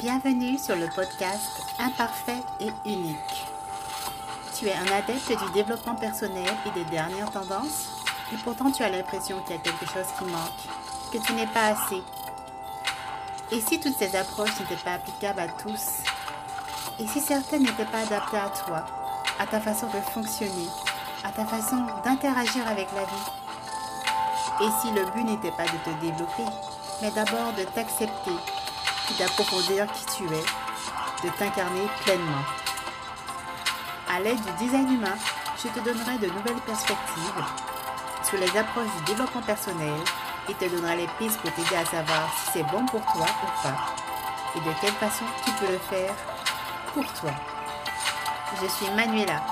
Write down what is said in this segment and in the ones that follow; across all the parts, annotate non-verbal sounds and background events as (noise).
Bienvenue sur le podcast Imparfait et unique. Tu es un adepte du développement personnel et des dernières tendances et pourtant tu as l'impression qu'il y a quelque chose qui manque, que tu n'es pas assez. Et si toutes ces approches n'étaient pas applicables à tous Et si certaines n'étaient pas adaptées à toi, à ta façon de fonctionner, à ta façon d'interagir avec la vie? Et si le but n'était pas de te développer, mais d'abord de t'accepter puis d'approfondir qui tu es, de t'incarner pleinement. À l'aide du design humain, je te donnerai de nouvelles perspectives sur les approches du développement personnel et te donnerai les pistes pour t'aider à savoir si c'est bon pour toi ou pas et de quelle façon tu peux le faire pour toi. Je suis Manuela,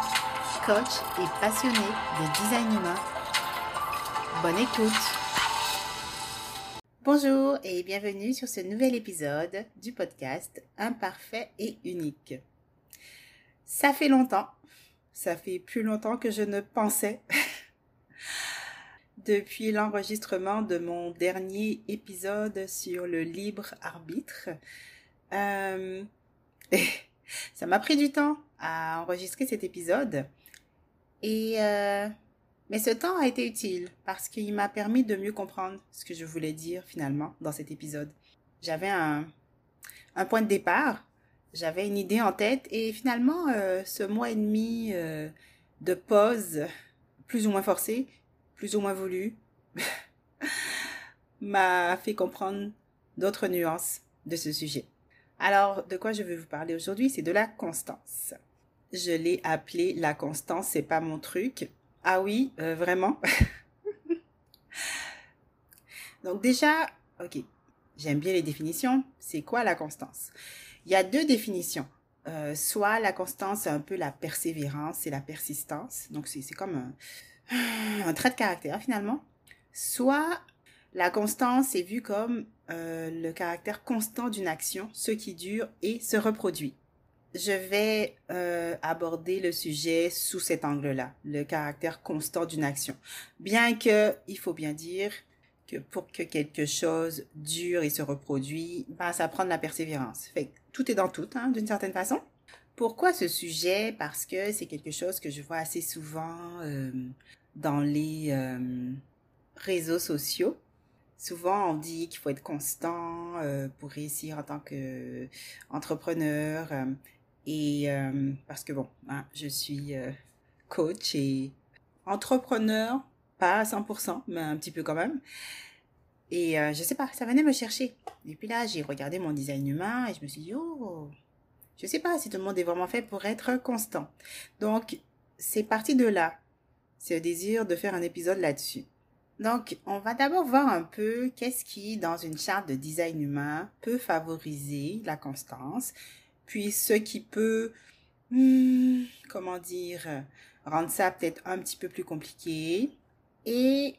coach et passionnée de design humain. Bonne écoute Bonjour et bienvenue sur ce nouvel épisode du podcast Imparfait et unique. Ça fait longtemps, ça fait plus longtemps que je ne pensais (laughs) depuis l'enregistrement de mon dernier épisode sur le libre arbitre. Euh, (laughs) ça m'a pris du temps à enregistrer cet épisode et euh, mais ce temps a été utile parce qu'il m'a permis de mieux comprendre ce que je voulais dire finalement dans cet épisode. J'avais un, point de départ, j'avais une idée en tête et finalement euh, ce mois et demi euh, de pause, plus ou moins forcé, plus ou moins voulu, (laughs) m'a fait comprendre d'autres nuances de ce sujet. Alors, de quoi je vais vous parler aujourd'hui, c'est de la constance. Je l'ai appelé la constance, c'est pas mon truc, ah oui, euh, vraiment? (laughs) Donc déjà, ok, j'aime bien les définitions. C'est quoi la constance? Il y a deux définitions. Euh, soit la constance, c'est un peu la persévérance et la persistance. Donc c'est comme (sighs) un, trait de caractère finalement. Soit la constance est vue comme euh, le caractère constant d'une action, ce qui dure et se reproduit je vais euh, aborder le sujet sous cet angle-là, le caractère constant d'une action. Bien que, il faut bien dire que pour que quelque chose dure et se reproduit, ben, ça prend de la persévérance. Fait tout est dans tout, hein, d'une certaine façon. Pourquoi ce sujet? Parce que c'est quelque chose que je vois assez souvent euh, dans les euh, réseaux sociaux. Souvent, on dit qu'il faut être constant pour réussir en tant qu'entrepreneur. Et euh, parce que bon, hein, je suis euh, coach et entrepreneur, pas à 100%, mais un petit peu quand même. Et euh, je sais pas, ça venait me chercher. Et puis là, j'ai regardé mon design humain et je me suis dit, oh, je sais pas si tout le monde est vraiment fait pour être constant. Donc, c'est parti de là. Le désir de faire un épisode là-dessus. Donc, on va d'abord voir un peu qu'est-ce qui, dans une charte de design humain, peut favoriser la constance, puis ce qui peut, hmm, comment dire, rendre ça peut-être un petit peu plus compliqué. Et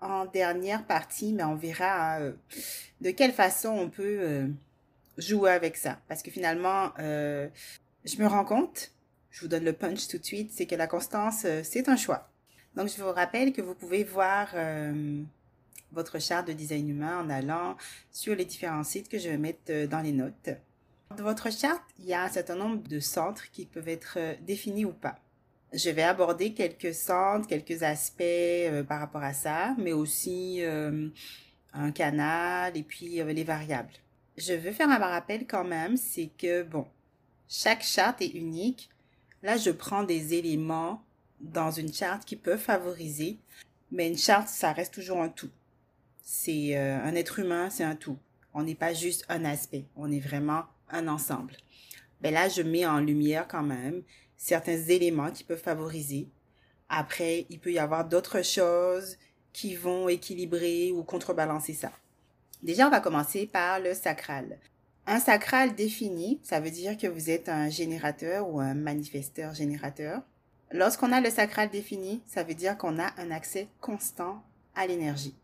en dernière partie, mais on verra euh, de quelle façon on peut euh, jouer avec ça. Parce que finalement, euh, je me rends compte, je vous donne le punch tout de suite, c'est que la constance, c'est un choix. Donc, je vous rappelle que vous pouvez voir votre charte de design humain en allant sur les différents sites que je vais mettre dans les notes. Dans votre charte, il y a un certain nombre de centres qui peuvent être euh, définis ou pas. Je vais aborder quelques centres, quelques aspects euh, par rapport à ça, mais aussi euh, un canal et puis les variables. Je veux faire un rappel quand même, c'est que, bon, chaque charte est unique. Là, je prends des éléments dans une charte qui peuvent favoriser, mais une charte, ça reste toujours un tout. C'est un être humain, c'est un tout. On n'est pas juste un aspect, on est vraiment un ensemble. Ben là, je mets en lumière quand même certains éléments qui peuvent favoriser. Après, il peut y avoir d'autres choses qui vont équilibrer ou contrebalancer ça. Déjà, on va commencer par le sacral. Un sacral défini, ça veut dire que vous êtes un générateur ou un manifesteur générateur. Lorsqu'on a le sacral défini, ça veut dire qu'on a un accès constant à l'énergie.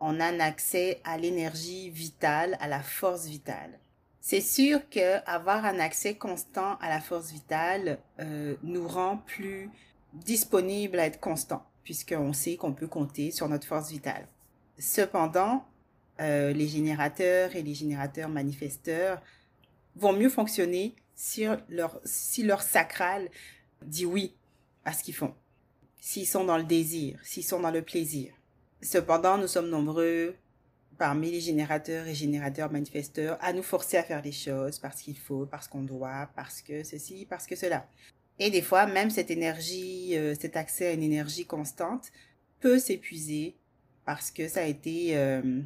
On a un accès à l'énergie vitale, à la force vitale. C'est sûr que avoir un accès constant à la force vitale euh, nous rend plus disponible à être constant, puisqu'on sait qu'on peut compter sur notre force vitale. Cependant, euh, les générateurs et les générateurs manifesteurs, vont mieux fonctionner si leur, si leur sacral dit oui à ce qu'ils font, s'ils sont dans le désir, s'ils sont dans le plaisir. Cependant, nous sommes nombreux parmi les générateurs et générateurs manifesteurs à nous forcer à faire des choses parce qu'il faut, parce qu'on doit, parce que ceci, parce que cela. Et des fois, même cette énergie, euh, cet accès à une énergie constante peut s'épuiser parce que ça a été euh,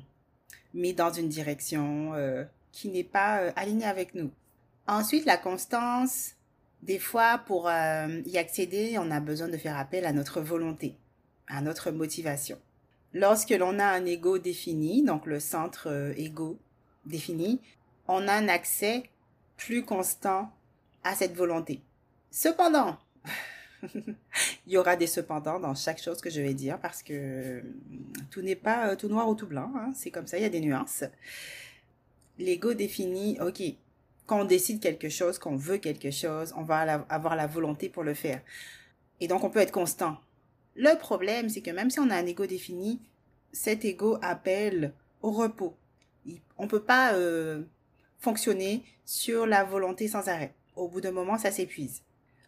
mis dans une direction euh, qui n'est pas alignée avec nous. Ensuite, la constance, des fois, pour y accéder, on a besoin de faire appel à notre volonté, à notre motivation. Lorsque l'on a un ego défini, donc le centre ego défini, on a un accès plus constant à cette volonté. Cependant, (laughs) il y aura des cependant dans chaque chose que je vais dire parce que euh, tout n'est pas euh, tout noir ou tout blanc. Hein. C'est comme ça, il y a des nuances. L'ego définit, ok, quand on décide quelque chose, qu'on veut quelque chose, on va avoir la volonté pour le faire. Et donc, on peut être constant. Le problème, c'est que même si on a un ego défini, cet ego appelle au repos. On ne peut pas euh, fonctionner sur la volonté sans arrêt. Au bout d'un moment, ça s'épuise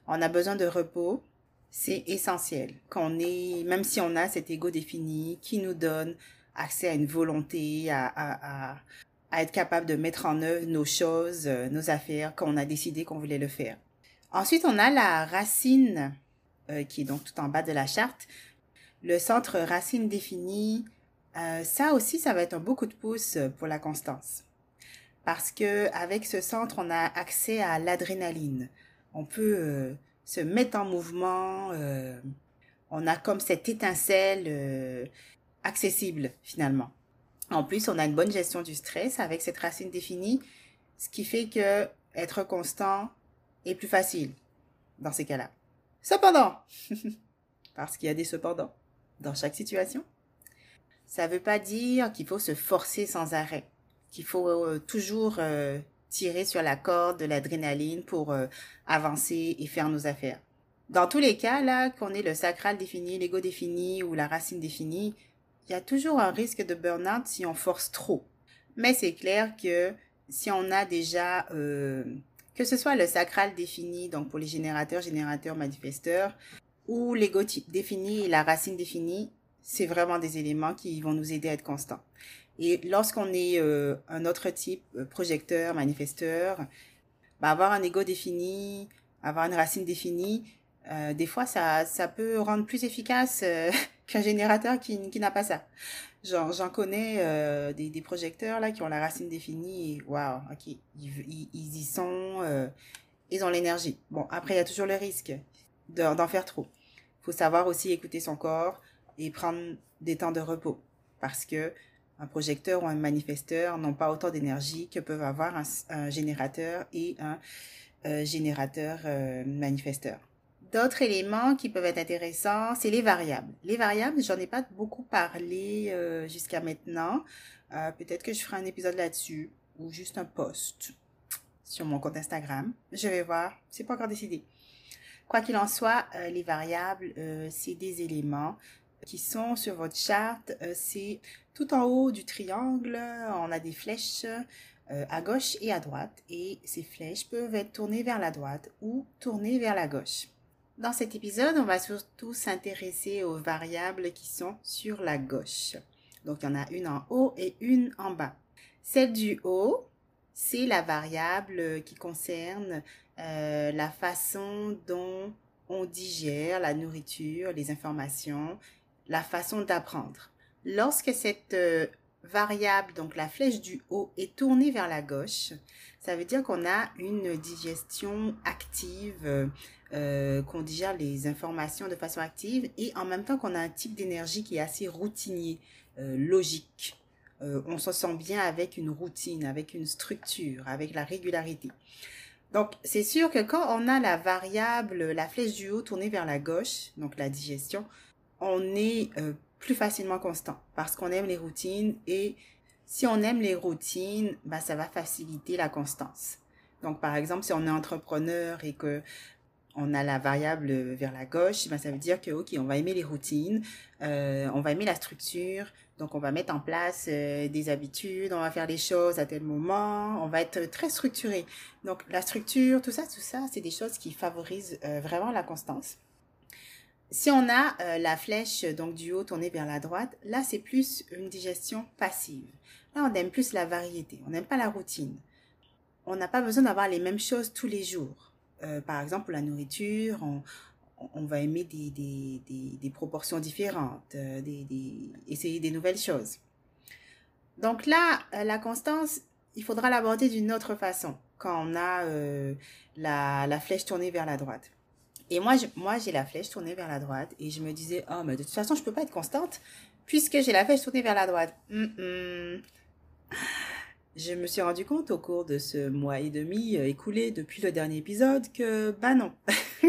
on a besoin de repos, c'est essentiel. Qu'on est, même si on a cet ego défini qui nous donne accès à une volonté, à, à, à, être capable de mettre en œuvre nos choses, euh, nos affaires, quand on a décidé qu'on voulait le faire. Ensuite, on a la racine, euh, qui est donc tout en bas de la charte. Le centre racine défini, euh, ça aussi, ça va être un beau coup de pouce pour la constance. Parce que avec ce centre, on a accès à l'adrénaline on peut euh, se mettre en mouvement. Euh, on a comme cette étincelle euh, accessible finalement. En plus, on a une bonne gestion du stress avec cette racine définie, ce qui fait que être constant est plus facile dans ces cas-là. Cependant, (laughs) parce qu'il y a des cependant dans chaque situation, ça ne veut pas dire qu'il faut se forcer sans arrêt, qu'il faut toujours tirer sur la corde de l'adrénaline pour euh, avancer et faire nos affaires. Dans tous les cas, là, qu'on ait le sacral défini, l'ego défini ou la racine définie, il y a toujours un risque de burn-out si on force trop. Mais c'est clair que si on a déjà, euh, que ce soit le sacral défini, donc pour les générateurs, générateurs, manifesteurs, ou l'ego défini et la racine définie, c'est vraiment des éléments qui vont nous aider à être constants. Et lorsqu'on est euh, un autre type, euh, projecteur, manifesteur, bah, avoir un ego défini, avoir une racine définie, euh, des fois, ça, ça peut rendre plus efficace (laughs) qu'un générateur qui, qui n'a pas ça. Genre, j'en connais des, des projecteurs là qui ont la racine définie et waouh, ok, ils, ils, y sont, ils ont l'énergie. Bon, après, il y a toujours le risque d'en faire trop. Faut savoir aussi écouter son corps et prendre des temps de repos parce que un projecteur ou un manifesteur n'ont pas autant d'énergie que peuvent avoir un, générateur et un euh, générateur euh, manifesteur. D'autres éléments qui peuvent être intéressants, c'est les variables. Les variables, j'en ai pas beaucoup parlé euh, jusqu'à maintenant. Peut-être que je ferai un épisode là-dessus ou juste un post sur mon compte Instagram. Je vais voir, c'est pas encore décidé. Quoi qu'il en soit, les variables, c'est des éléments qui sont sur votre charte. c'est tout en haut du triangle, on a des flèches euh, à gauche et à droite et ces flèches peuvent être tournées vers la droite ou tournées vers la gauche. Dans cet épisode, on va surtout s'intéresser aux variables qui sont sur la gauche. Donc, il y en a une en haut et une en bas. Celle du haut, c'est la variable qui concerne euh, la façon dont on digère la nourriture, les informations, la façon d'apprendre. Lorsque cette euh, variable, donc la flèche du haut, est tournée vers la gauche, ça veut dire qu'on a une digestion active, euh, qu'on digère les informations de façon active et en même temps qu'on a un type d'énergie qui est assez routinier, euh, logique. on se sent bien avec une routine, avec une structure, avec la régularité. Donc, c'est sûr que quand on a la variable, la flèche du haut tournée vers la gauche, donc la digestion, on est plus facilement constant parce qu'on aime les routines et si on aime les routines, bah, ça va faciliter la constance. Donc, par exemple, si on est entrepreneur et que on a la variable vers la gauche, ben, ça veut dire que, OK, on va aimer les routines, euh, on va aimer la structure, donc on va mettre en place euh, des habitudes, on va faire les choses à tel moment, on va être très structuré. Donc la structure, tout ça, tout ça, c'est des choses qui favorisent euh, vraiment la constance. Si on a la flèche donc du haut tournée vers la droite, là c'est plus une digestion passive. Là on aime plus la variété, on n'aime pas la routine. On n'a pas besoin d'avoir les mêmes choses tous les jours. Euh, par exemple, pour la nourriture, on, va aimer des, proportions différentes, euh, essayer des nouvelles choses. Donc là, euh, la constance, il faudra l'aborder d'une autre façon quand on a la, flèche tournée vers la droite. Et moi, moi, j'ai la flèche tournée vers la droite et je me disais, oh, mais de toute façon, je peux pas être constante puisque j'ai la flèche tournée vers la droite. Je me suis rendu compte au cours de ce mois et demi euh, écoulé depuis le dernier épisode que, bah non, (laughs)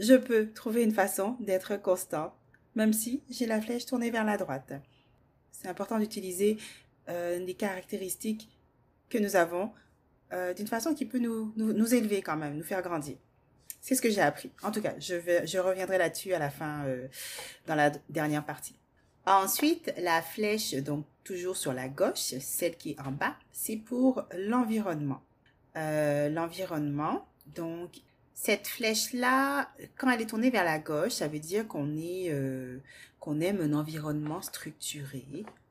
je peux trouver une façon d'être constant, même si j'ai la flèche tournée vers la droite. C'est important d'utiliser euh, des caractéristiques que nous avons euh, d'une façon qui peut nous, nous, élever quand même, nous faire grandir. C'est ce que j'ai appris. En tout cas, je, reviendrai là-dessus à la fin, dans la dernière partie. Ensuite, la flèche, donc toujours sur la gauche, celle qui est en bas, c'est pour l'environnement. Euh, l'environnement, donc cette flèche-là, quand elle est tournée vers la gauche, ça veut dire qu'on est, euh, qu'on aime un environnement structuré,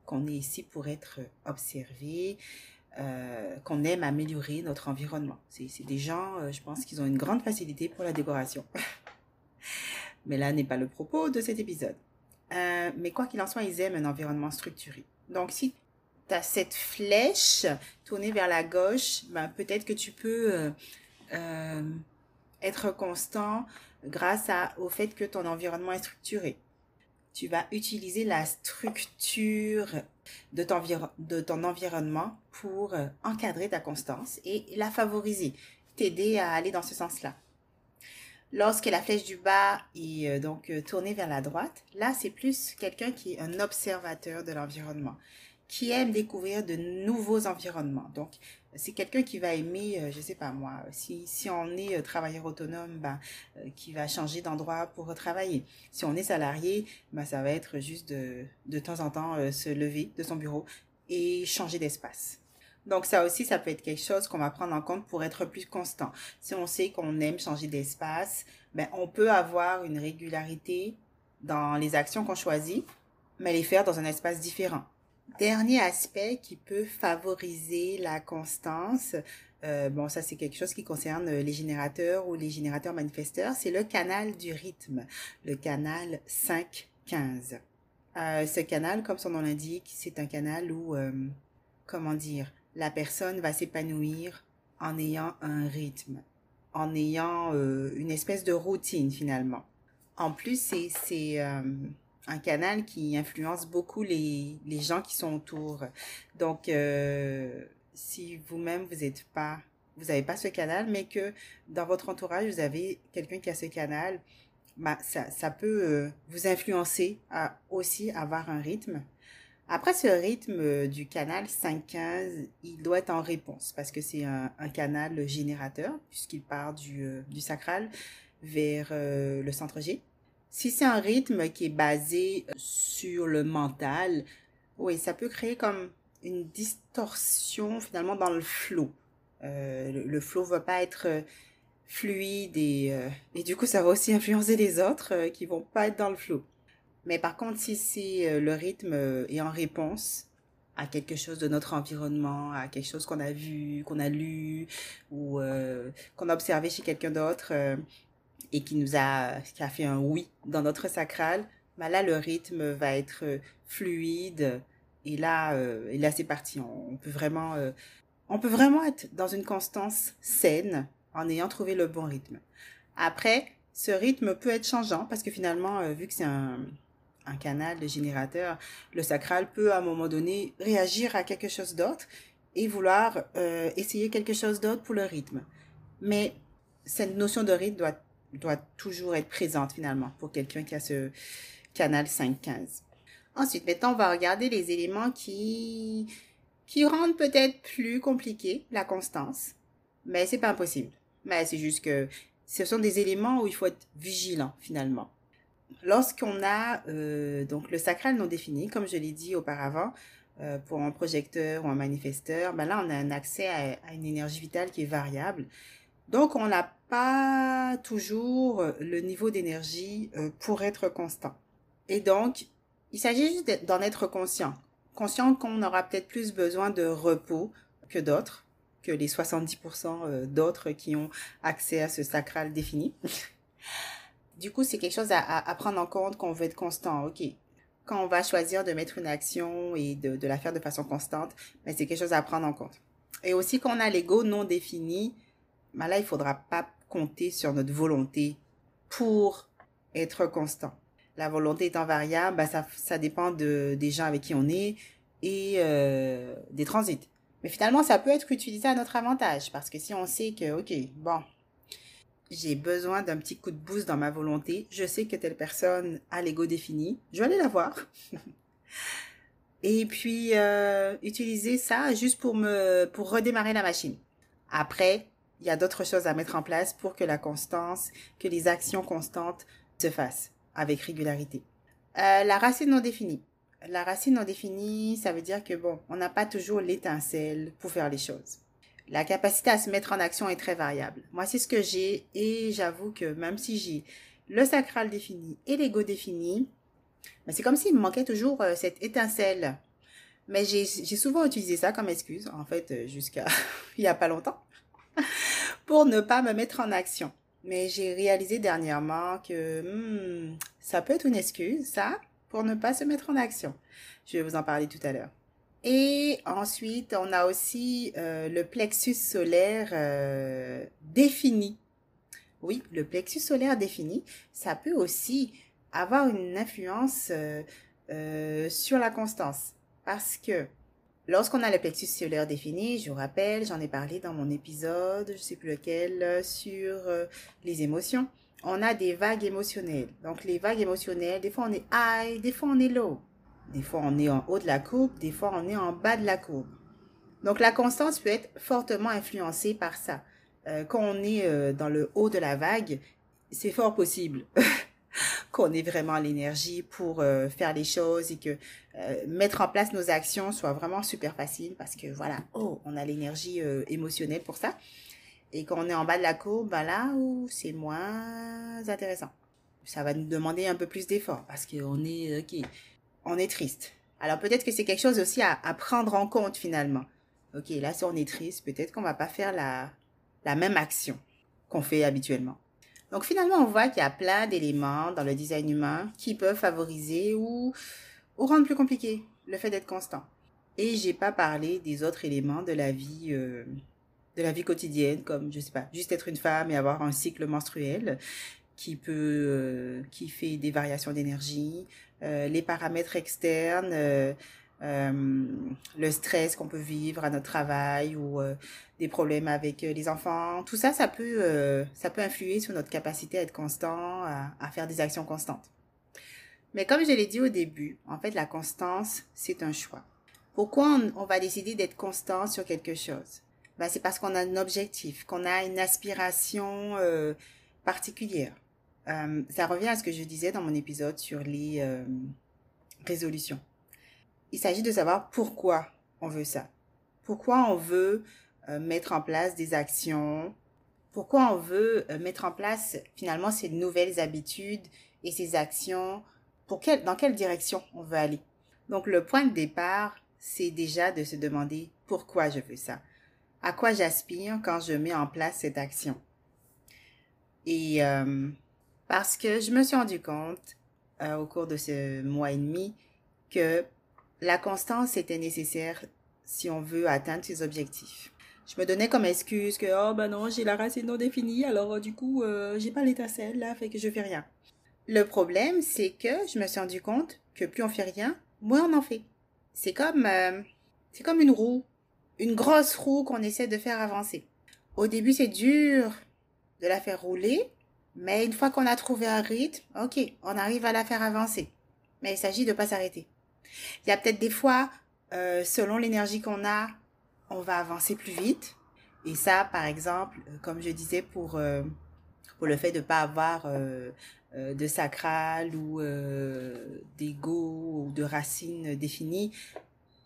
qu'on est ici pour être observé, euh, qu'on aime améliorer notre environnement. C'est, des gens, je pense qu'ils ont une grande facilité pour la décoration. (laughs) Mais là n'est pas le propos de cet épisode. Euh, mais quoi qu'il en soit, ils aiment un environnement structuré. Donc, si tu as cette flèche tournée vers la gauche, ben, peut-être que tu peux euh, euh, être constant grâce à, au fait que ton environnement est structuré. Tu vas utiliser la structure de ton, environnement pour encadrer ta constance et la favoriser, t'aider à aller dans ce sens-là. Lorsque la flèche du bas est euh, donc euh, tournée vers la droite, là c'est plus quelqu'un qui est un observateur de l'environnement, qui aime découvrir de nouveaux environnements. Donc c'est quelqu'un qui va aimer, euh, je sais pas moi, si, si on est travailleur autonome, ben, qui va changer d'endroit pour travailler. Si on est salarié, ben, ça va être juste de, de temps en temps se lever de son bureau et changer d'espace. Donc ça aussi, ça peut être quelque chose qu'on va prendre en compte pour être plus constant. Si on sait qu'on aime changer d'espace, ben, on peut avoir une régularité dans les actions qu'on choisit, mais les faire dans un espace différent. Dernier aspect qui peut favoriser la constance, euh, bon ça c'est quelque chose qui concerne les générateurs ou les générateurs manifesteurs, c'est le canal du rythme, le canal 5-15. Euh, ce canal, comme son nom l'indique, c'est un canal où, euh, comment dire, la personne va s'épanouir en ayant un rythme, en ayant une espèce de routine finalement. En plus, c'est un canal qui influence beaucoup les, les gens qui sont autour. Donc, euh, si vous-même, vous vous n'avez pas ce canal, mais que dans votre entourage, vous avez quelqu'un qui a ce canal, bah, ça, ça peut vous influencer à aussi avoir un rythme après ce rythme euh, du canal 5-15, il doit être en réponse parce que c'est un, canal générateur puisqu'il part du, euh, du sacral vers euh, le centre G. Si c'est un rythme qui est basé sur le mental, oui, ça peut créer comme une distorsion finalement dans le flot. le, le flot va pas être fluide et, et du coup ça va aussi (laughs) influencer les autres qui vont pas être dans le flot. Mais par contre, si, c'est euh, le rythme euh, est en réponse à quelque chose de notre environnement, à quelque chose qu'on a vu, qu'on a lu ou euh, qu'on a observé chez quelqu'un d'autre et qui nous a, qui a fait un oui dans notre sacral, là, le rythme va être fluide et là, et là c'est parti. On, peut vraiment, on peut vraiment être dans une constance saine en ayant trouvé le bon rythme. Après, ce rythme peut être changeant parce que finalement, vu que c'est un, un canal de générateur, le sacral peut à un moment donné réagir à quelque chose d'autre et vouloir euh, essayer quelque chose d'autre pour le rythme. Mais cette notion de rythme doit, doit toujours être présente finalement pour quelqu'un qui a ce canal 5-15. Ensuite, maintenant, on va regarder les éléments qui, qui rendent peut-être plus compliqué la constance. Mais c'est pas impossible. Mais c'est juste que ce sont des éléments où il faut être vigilant finalement. Lorsqu'on a euh, donc le sacral non défini, comme je l'ai dit auparavant, euh, pour un projecteur ou un manifesteur, ben là on a un accès à, une énergie vitale qui est variable. Donc on n'a pas toujours le niveau d'énergie euh, pour être constant. Et donc il s'agit juste d'en être conscient. Conscient qu'on aura peut-être plus besoin de repos que d'autres, que les 70% d'autres qui ont accès à ce sacral défini. (laughs) Du coup, c'est quelque chose à, prendre en compte qu'on veut être constant. OK. Quand on va choisir de mettre une action et de, la faire de façon constante, mais ben, c'est quelque chose à prendre en compte. Et aussi, quand on a l'ego non défini, ben là, il faudra pas compter sur notre volonté pour être constant. La volonté étant variable, ben ça, ça dépend de, des gens avec qui on est et euh, des transits. Mais finalement, ça peut être utilisé à notre avantage parce que si on sait que, OK, bon, j'ai besoin d'un petit coup de boost dans ma volonté, je sais que telle personne a l'ego défini, je vais aller la voir. (laughs) Et puis euh, utiliser ça juste pour me pour redémarrer la machine. Après, il y a d'autres choses à mettre en place pour que la constance, que les actions constantes se fassent avec régularité. Euh, la racine non définie. La racine non définie, ça veut dire que bon, on n'a pas toujours l'étincelle pour faire les choses la capacité à se mettre en action est très variable. Moi, c'est ce que j'ai et j'avoue que même si j'ai le sacral défini et l'ego défini, mais c'est comme s'il me manquait toujours euh, cette étincelle. Mais j'ai souvent utilisé ça comme excuse, en fait, euh, jusqu'à (laughs) il y a pas longtemps, (laughs) pour ne pas me mettre en action. Mais j'ai réalisé dernièrement que hmm, ça peut être une excuse, ça, pour ne pas se mettre en action. Je vais vous en parler tout à l'heure. Et ensuite, on a aussi euh, le plexus solaire euh, défini. Oui, le plexus solaire défini, ça peut aussi avoir une influence euh, sur la constance. Parce que lorsqu'on a le plexus solaire défini, je vous rappelle, j'en ai parlé dans mon épisode, je ne sais plus lequel, sur les émotions. On a des vagues émotionnelles. Donc les vagues émotionnelles, des fois on est high, des fois on est low. Des fois, on est en haut de la courbe, des fois, on est en bas de la courbe. Donc, la constance peut être fortement influencée par ça. Euh, quand on est euh, dans le haut de la vague, c'est fort possible (laughs) qu'on ait vraiment l'énergie pour euh, faire les choses et que mettre en place nos actions soit vraiment super facile parce que voilà, oh, on a l'énergie émotionnelle pour ça. Et quand on est en bas de la courbe, ben là où c'est moins intéressant. Ça va nous demander un peu plus d'effort parce qu'on est, ok, on est triste. Alors peut-être que c'est quelque chose aussi à, prendre en compte finalement. Ok, là si on est triste, peut-être qu'on va pas faire la, la même action qu'on fait habituellement. Donc finalement, on voit qu'il y a plein d'éléments dans le design humain qui peuvent favoriser ou, ou rendre plus compliqué le fait d'être constant. Et j'ai pas parlé des autres éléments de la vie euh, de la vie quotidienne comme je sais pas, juste être une femme et avoir un cycle menstruel qui peut euh, qui fait des variations d'énergie, euh, les paramètres externes, le stress qu'on peut vivre à notre travail ou des problèmes avec les enfants. Tout ça, ça peut, ça peut influer sur notre capacité à être constant, à, faire des actions constantes. Mais comme je l'ai dit au début, en fait, la constance, c'est un choix. Pourquoi on, va décider d'être constant sur quelque chose? Ben, C'est parce qu'on a un objectif, qu'on a une aspiration particulière. Euh, ça revient à ce que je disais dans mon épisode sur les euh, résolutions. Il s'agit de savoir pourquoi on veut ça. Pourquoi on veut euh, mettre en place des actions? Pourquoi on veut mettre en place finalement ces nouvelles habitudes et ces actions. Dans quelle direction on veut aller. Donc le point de départ, c'est déjà de se demander pourquoi je veux ça. À quoi j'aspire quand je mets en place cette action. Et parce que je me suis rendu compte euh, au cours de ce mois et demi que la constance était nécessaire si on veut atteindre ses objectifs. Je me donnais comme excuse que oh ben non j'ai la racine non définie alors euh, du coup euh, j'ai pas l'étincelle là fait que je fais rien. Le problème c'est que je me suis rendu compte que plus on fait rien, moins on en fait. C'est comme c'est comme une roue, une grosse roue qu'on essaie de faire avancer. Au début c'est dur de la faire rouler mais une fois qu'on a trouvé un rythme, ok, on arrive à la faire avancer. Mais il s'agit de ne pas s'arrêter. Il y a peut-être des fois, euh, selon l'énergie qu'on a, on va avancer plus vite. Et ça, par exemple, comme je disais, pour le fait de ne pas avoir de sacral ou d'ego ou de racines définies,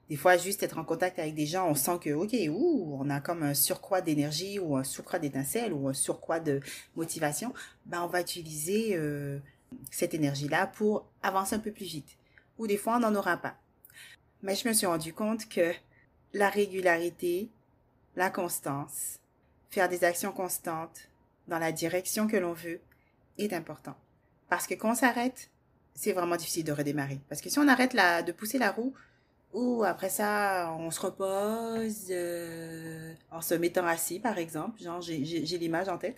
des fois, juste être en contact avec des gens, on sent que, ok, on a comme un surcroît d'énergie ou un surcroît d'étincelle ou un surcroît de motivation. Ben, on va utiliser euh, cette énergie-là pour avancer un peu plus vite. Ou des fois, on n'en aura pas. Mais je me suis rendu compte que la régularité, la constance, faire des actions constantes dans la direction que l'on veut est important. Parce que quand on s'arrête, c'est vraiment difficile de redémarrer. Parce que si on arrête la, de pousser la roue, ou après ça, on se repose euh, en se mettant assis, par exemple. Genre, j'ai l'image en tête.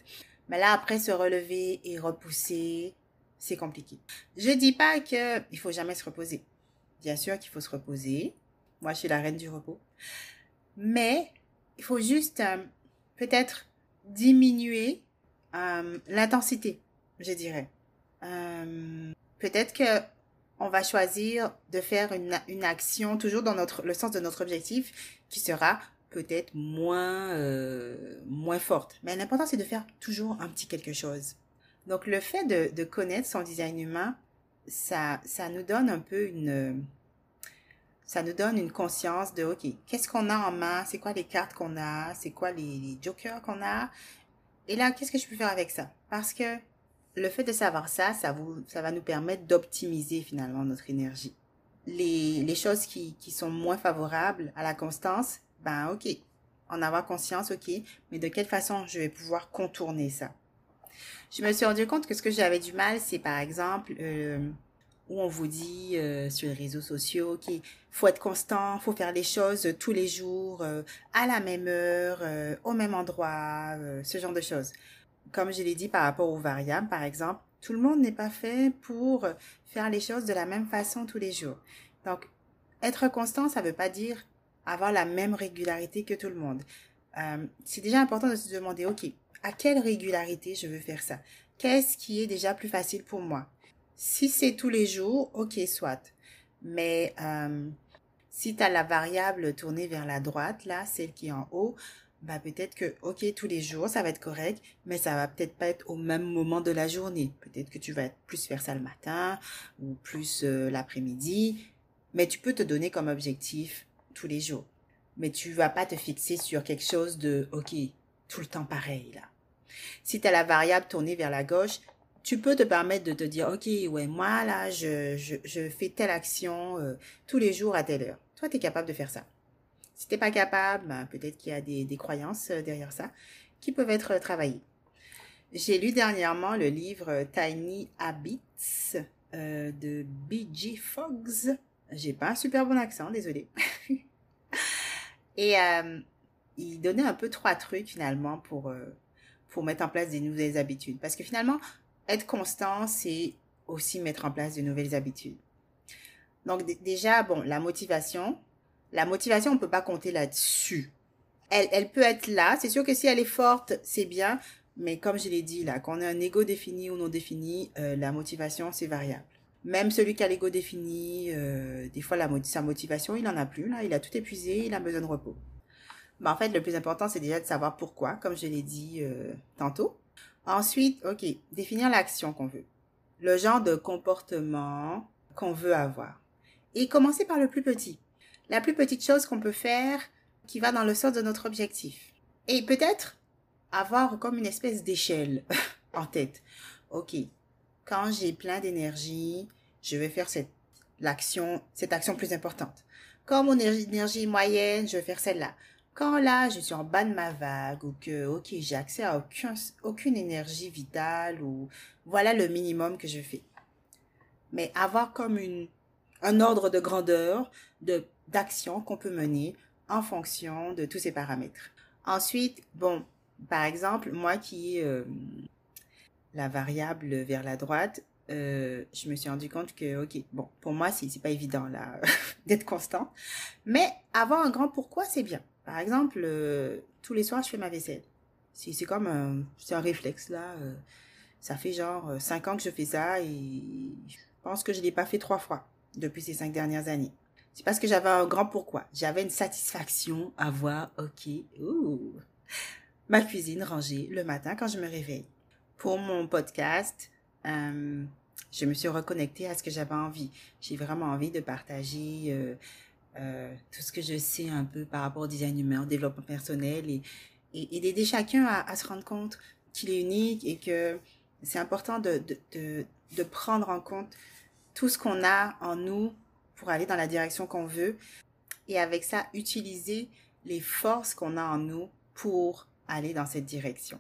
Mais là, après, se relever et repousser, c'est compliqué. Je dis pas que il faut jamais se reposer. Bien sûr qu'il faut se reposer. Moi, je suis la reine du repos. Mais il faut juste euh, peut-être diminuer euh, l'intensité, je dirais. Peut-être que on va choisir de faire une, action toujours dans notre, le sens de notre objectif qui sera peut-être moins, euh, moins forte. Mais l'important, c'est de faire toujours un petit quelque chose. Donc, le fait de, connaître son design humain, ça, ça nous donne un peu une, ça nous donne une conscience de, OK, qu'est-ce qu'on a en main? C'est quoi les cartes qu'on a? C'est quoi les jokers qu'on a? Et là, qu'est-ce que je peux faire avec ça? Parce que le fait de savoir ça, ça, vous, ça va nous permettre d'optimiser finalement notre énergie. Les, les choses qui, qui sont moins favorables à la constance, ben ok, en avoir conscience, ok, mais de quelle façon je vais pouvoir contourner ça? Je me suis rendu compte que ce que j'avais du mal, c'est par exemple euh, où on vous dit euh, sur les réseaux sociaux, ok, faut être constant, faut faire les choses tous les jours, euh, à la même heure, au même endroit, ce genre de choses comme je l'ai dit par rapport aux variables, par exemple, tout le monde n'est pas fait pour faire les choses de la même façon tous les jours. Donc, être constant, ça ne veut pas dire avoir la même régularité que tout le monde. Euh, c'est déjà important de se demander, OK, à quelle régularité je veux faire ça? Qu'est-ce qui est déjà plus facile pour moi? Si c'est tous les jours, OK, soit. Mais euh, si tu as la variable tournée vers la droite, là, celle qui est en haut, bah peut-être que ok tous les jours ça va être correct mais ça va peut-être pas être au même moment de la journée. Peut-être que tu vas plus faire ça le matin ou plus euh, l'après-midi mais tu peux te donner comme objectif tous les jours. Mais tu vas pas te fixer sur quelque chose de ok tout le temps pareil là. Si tu as la variable tournée vers la gauche tu peux te permettre de te dire ok ouais moi là je je, je fais telle action euh, tous les jours à telle heure. Toi tu es capable de faire ça si t'es pas capable, ben, peut-être qu'il y a des, des, croyances euh, derrière ça qui peuvent être euh, travaillées. J'ai lu dernièrement le livre euh, Tiny Habits de B.G. Foggs. J'ai pas un super bon accent, désolé. (laughs) Et il donnait un peu trois trucs finalement pour pour mettre en place des nouvelles habitudes. Parce que finalement, être constant, c'est aussi mettre en place de nouvelles habitudes. Donc déjà, bon, la motivation, la motivation, on peut pas compter là-dessus. Elle, elle peut être là. C'est sûr que si elle est forte, c'est bien. Mais comme je l'ai dit là, qu'on a un ego défini ou non défini, euh, la motivation, c'est variable. Même celui qui a l'ego défini, euh, des fois, sa motivation, il n'en a plus. Il a tout épuisé, il a besoin de repos. Mais en fait, le plus important, c'est déjà de savoir pourquoi, comme je l'ai dit euh, tantôt. Ensuite, ok, définir l'action qu'on veut. Le genre de comportement qu'on veut avoir. Et commencer par le plus petit la plus petite chose qu'on peut faire qui va dans le sens de notre objectif. Et peut-être avoir comme une espèce d'échelle (laughs) en tête. Ok, quand j'ai plein d'énergie, je vais faire cette cette action plus importante. Quand mon énergie est moyenne, je vais faire celle-là. Quand là, je suis en bas de ma vague ou que, ok, j'ai accès à aucun, aucune énergie vitale ou voilà le minimum que je fais. Mais avoir comme une, un ordre de grandeur de d'actions qu'on peut mener en fonction de tous ces paramètres. Ensuite, bon, par exemple, moi qui euh, la variable vers la droite, euh, je me suis rendu compte que, ok, bon, pour moi, c'est, pas évident là (laughs) d'être constant, mais avoir un grand pourquoi, c'est bien. Par exemple, euh, tous les soirs, je fais ma vaisselle. C'est, comme un, c'est un réflexe là. Euh, ça fait genre cinq ans que je fais ça et je pense que je l'ai pas fait trois fois depuis ces cinq dernières années. C'est parce que j'avais un grand pourquoi. J'avais une satisfaction à voir, ok, ouh, ma cuisine rangée le matin quand je me réveille. Pour mon podcast, euh, je me suis reconnectée à ce que j'avais envie. J'ai vraiment envie de partager euh, euh, tout ce que je sais un peu par rapport au design humain, au développement personnel et, et, d'aider chacun à, se rendre compte qu'il est unique et que c'est important de, de, de prendre en compte tout ce qu'on a en nous pour aller dans la direction qu'on veut et avec ça, utiliser les forces qu'on a en nous pour aller dans cette direction.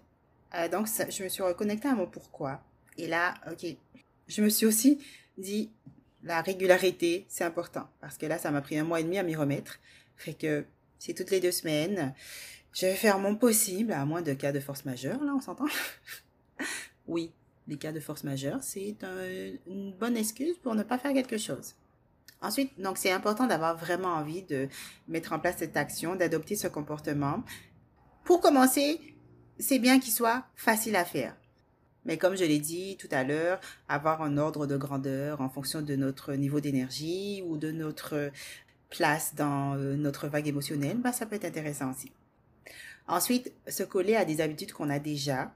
Euh, donc, je me suis reconnectée à mon pourquoi. Et là, ok, je me suis aussi dit, la régularité, c'est important. Parce que là, ça m'a pris un mois et demi à m'y remettre. Fait que c'est toutes les deux semaines. Je vais faire mon possible, à moins de cas de force majeure, là, on s'entend (laughs) Oui, les cas de force majeure, c'est une bonne excuse pour ne pas faire quelque chose. Ensuite, donc c'est important d'avoir vraiment envie de mettre en place cette action, d'adopter ce comportement. Pour commencer, c'est bien qu'il soit facile à faire. Mais comme je l'ai dit tout à l'heure, avoir un ordre de grandeur en fonction de notre niveau d'énergie ou de notre place dans euh, notre vague émotionnelle, bah, ça peut être intéressant aussi. Ensuite, se coller à des habitudes qu'on a déjà,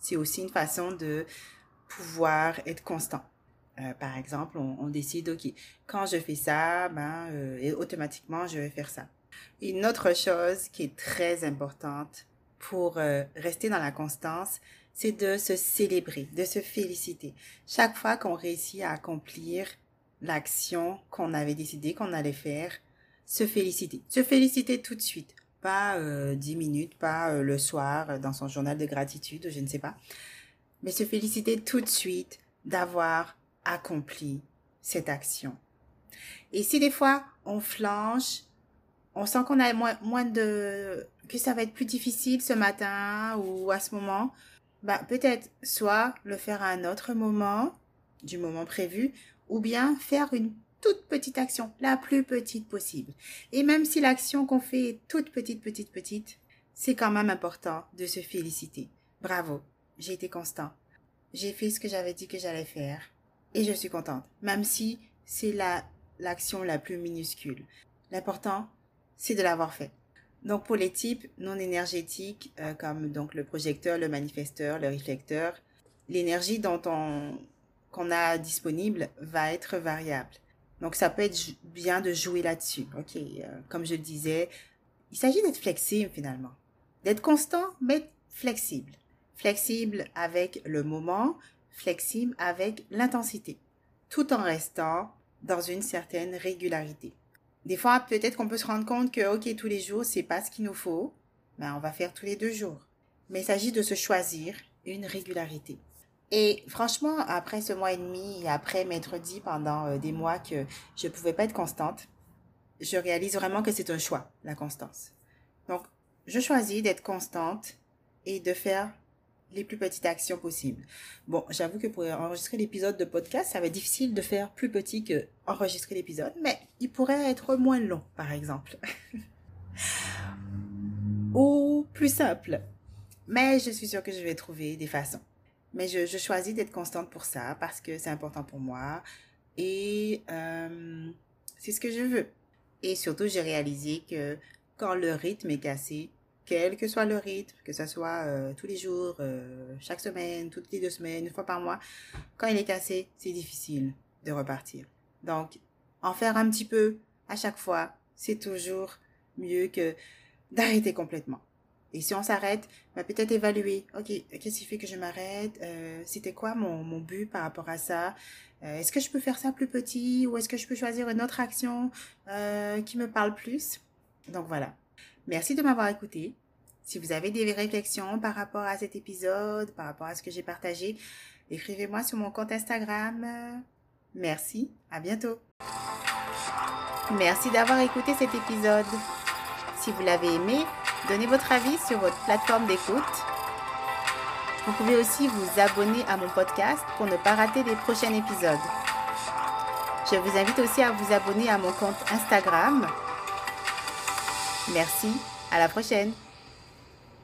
c'est aussi une façon de pouvoir être constant. Euh, par exemple, on, décide, OK, quand je fais ça, ben, euh, et automatiquement, je vais faire ça. Une autre chose qui est très importante pour euh, rester dans la constance, c'est de se célébrer, de se féliciter. Chaque fois qu'on réussit à accomplir l'action qu'on avait décidé qu'on allait faire, se féliciter. Se féliciter tout de suite. Pas dix minutes, pas le soir dans son journal de gratitude, je ne sais pas. Mais se féliciter tout de suite d'avoir accompli cette action. Et si des fois on flanche, on sent qu'on a moins, moins de, que ça va être plus difficile ce matin ou à ce moment, bah, peut-être soit le faire à un autre moment, du moment prévu, ou bien faire une toute petite action, la plus petite possible. Et même si l'action qu'on fait est toute petite, petite, petite, c'est quand même important de se féliciter. Bravo, j'ai été constant. J'ai fait ce que j'avais dit que j'allais faire et je suis contente, même si c'est la l'action la plus minuscule. L'important, c'est de l'avoir fait. Donc pour les types non énergétiques, euh, comme donc le projecteur, le manifesteur, le réflecteur, l'énergie dont on qu'on a disponible va être variable. Donc ça peut être bien de jouer là-dessus. Ok, euh, comme je le disais, il s'agit d'être flexible finalement, d'être constant mais flexible. Flexible avec le moment, flexible avec l'intensité, tout en restant dans une certaine régularité. Des fois, peut-être qu'on peut se rendre compte que, OK, tous les jours, c'est pas ce qu'il nous faut. Ben, on va faire tous les deux jours. Mais il s'agit de se choisir une régularité. Et franchement, après ce mois et demi et après m'être dit pendant euh, des mois que je ne pouvais pas être constante, je réalise vraiment que c'est un choix, la constance. Donc, je choisis d'être constante et de faire les plus petites actions possibles. Bon, j'avoue que pour enregistrer l'épisode de podcast, ça va être difficile de faire plus petit que enregistrer l'épisode, mais il pourrait être moins long, par exemple. (laughs) Ou plus simple. Mais je suis sûre que je vais trouver des façons. Mais je, choisis d'être constante pour ça, parce que c'est important pour moi. Et euh, c'est ce que je veux. Et surtout, j'ai réalisé que quand le rythme est cassé, quel que soit le rythme, que ce soit euh, tous les jours, euh, chaque semaine, toutes les deux semaines, une fois par mois, quand il est cassé, c'est difficile de repartir. Donc, en faire un petit peu à chaque fois, c'est toujours mieux que (laughs) d'arrêter complètement. Et si on s'arrête, bah peut-être évaluer, ok, qu'est-ce qui fait que je m'arrête euh, C'était quoi mon, mon but par rapport à ça Est-ce que je peux faire ça plus petit ou est-ce que je peux choisir une autre action qui me parle plus? Donc voilà. Merci de m'avoir écouté. Si vous avez des réflexions par rapport à cet épisode, par rapport à ce que j'ai partagé, écrivez-moi sur mon compte Instagram. Merci, à bientôt. Merci d'avoir écouté cet épisode. Si vous l'avez aimé, donnez votre avis sur votre plateforme d'écoute. Vous pouvez aussi vous abonner à mon podcast pour ne pas rater les prochains épisodes. Je vous invite aussi à vous abonner à mon compte Instagram Merci, à la prochaine